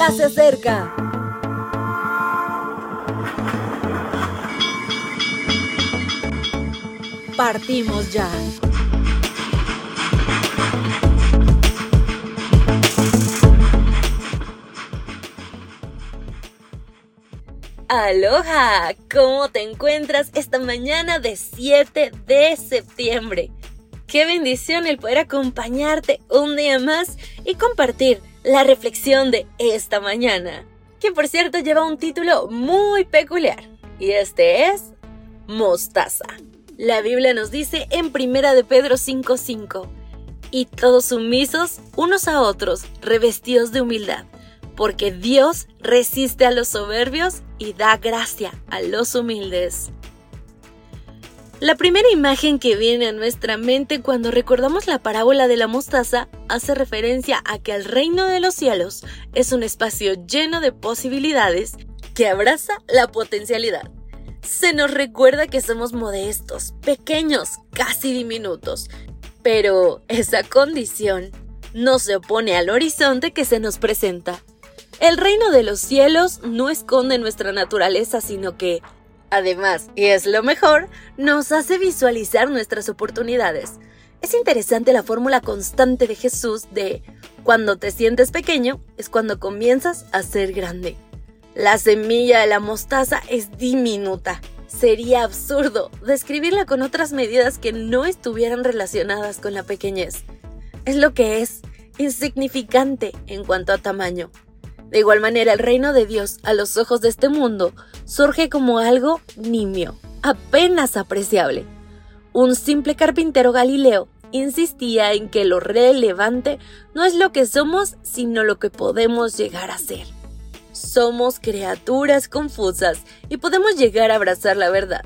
ya se acerca. Partimos ya. Aloha, ¿cómo te encuentras esta mañana de 7 de septiembre? Qué bendición el poder acompañarte un día más y compartir la reflexión de esta mañana, que por cierto lleva un título muy peculiar, y este es Mostaza. La Biblia nos dice en Primera de Pedro 5:5, y todos sumisos unos a otros, revestidos de humildad porque Dios resiste a los soberbios y da gracia a los humildes. La primera imagen que viene a nuestra mente cuando recordamos la parábola de la mostaza hace referencia a que el reino de los cielos es un espacio lleno de posibilidades que abraza la potencialidad. Se nos recuerda que somos modestos, pequeños, casi diminutos, pero esa condición no se opone al horizonte que se nos presenta. El reino de los cielos no esconde nuestra naturaleza, sino que, además, y es lo mejor, nos hace visualizar nuestras oportunidades. Es interesante la fórmula constante de Jesús de cuando te sientes pequeño es cuando comienzas a ser grande. La semilla de la mostaza es diminuta. Sería absurdo describirla con otras medidas que no estuvieran relacionadas con la pequeñez. Es lo que es, insignificante en cuanto a tamaño. De igual manera, el reino de Dios a los ojos de este mundo surge como algo nimio, apenas apreciable. Un simple carpintero galileo insistía en que lo relevante no es lo que somos, sino lo que podemos llegar a ser. Somos criaturas confusas y podemos llegar a abrazar la verdad.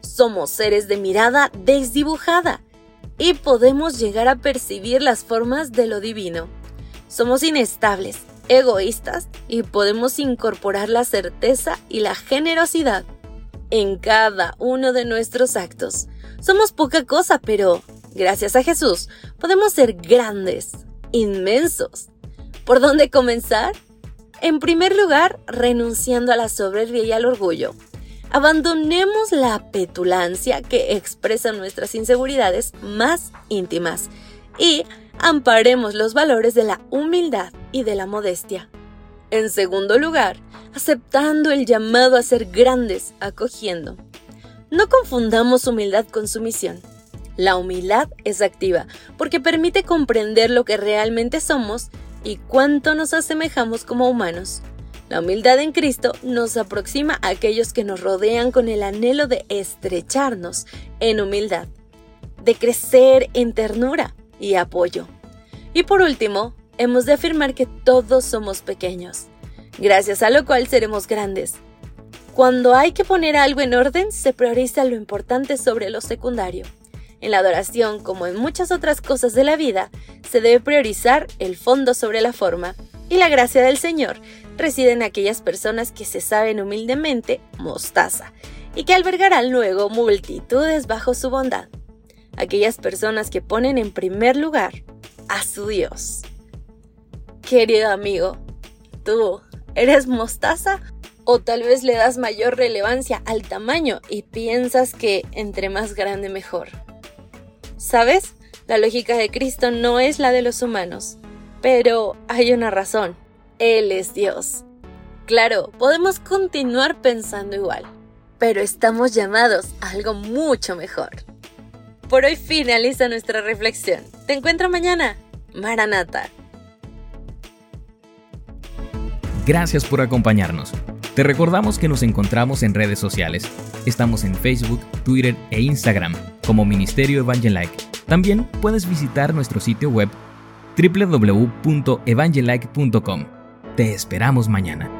Somos seres de mirada desdibujada y podemos llegar a percibir las formas de lo divino. Somos inestables, egoístas y podemos incorporar la certeza y la generosidad en cada uno de nuestros actos. Somos poca cosa, pero gracias a Jesús podemos ser grandes, inmensos. ¿Por dónde comenzar? En primer lugar, renunciando a la soberbia y al orgullo. Abandonemos la petulancia que expresa nuestras inseguridades más íntimas y amparemos los valores de la humildad y de la modestia. En segundo lugar, aceptando el llamado a ser grandes, acogiendo. No confundamos humildad con sumisión. La humildad es activa porque permite comprender lo que realmente somos y cuánto nos asemejamos como humanos. La humildad en Cristo nos aproxima a aquellos que nos rodean con el anhelo de estrecharnos en humildad, de crecer en ternura y apoyo. Y por último, hemos de afirmar que todos somos pequeños, gracias a lo cual seremos grandes. Cuando hay que poner algo en orden, se prioriza lo importante sobre lo secundario. En la adoración, como en muchas otras cosas de la vida, se debe priorizar el fondo sobre la forma, y la gracia del Señor reside en aquellas personas que se saben humildemente mostaza, y que albergarán luego multitudes bajo su bondad. Aquellas personas que ponen en primer lugar a su Dios. Querido amigo, ¿tú eres mostaza? O tal vez le das mayor relevancia al tamaño y piensas que entre más grande mejor. ¿Sabes? La lógica de Cristo no es la de los humanos, pero hay una razón. Él es Dios. Claro, podemos continuar pensando igual, pero estamos llamados a algo mucho mejor. Por hoy finaliza nuestra reflexión. Te encuentro mañana. Maranata. Gracias por acompañarnos. Te recordamos que nos encontramos en redes sociales. Estamos en Facebook, Twitter e Instagram como Ministerio Evangelike. También puedes visitar nuestro sitio web www.evangelike.com. Te esperamos mañana.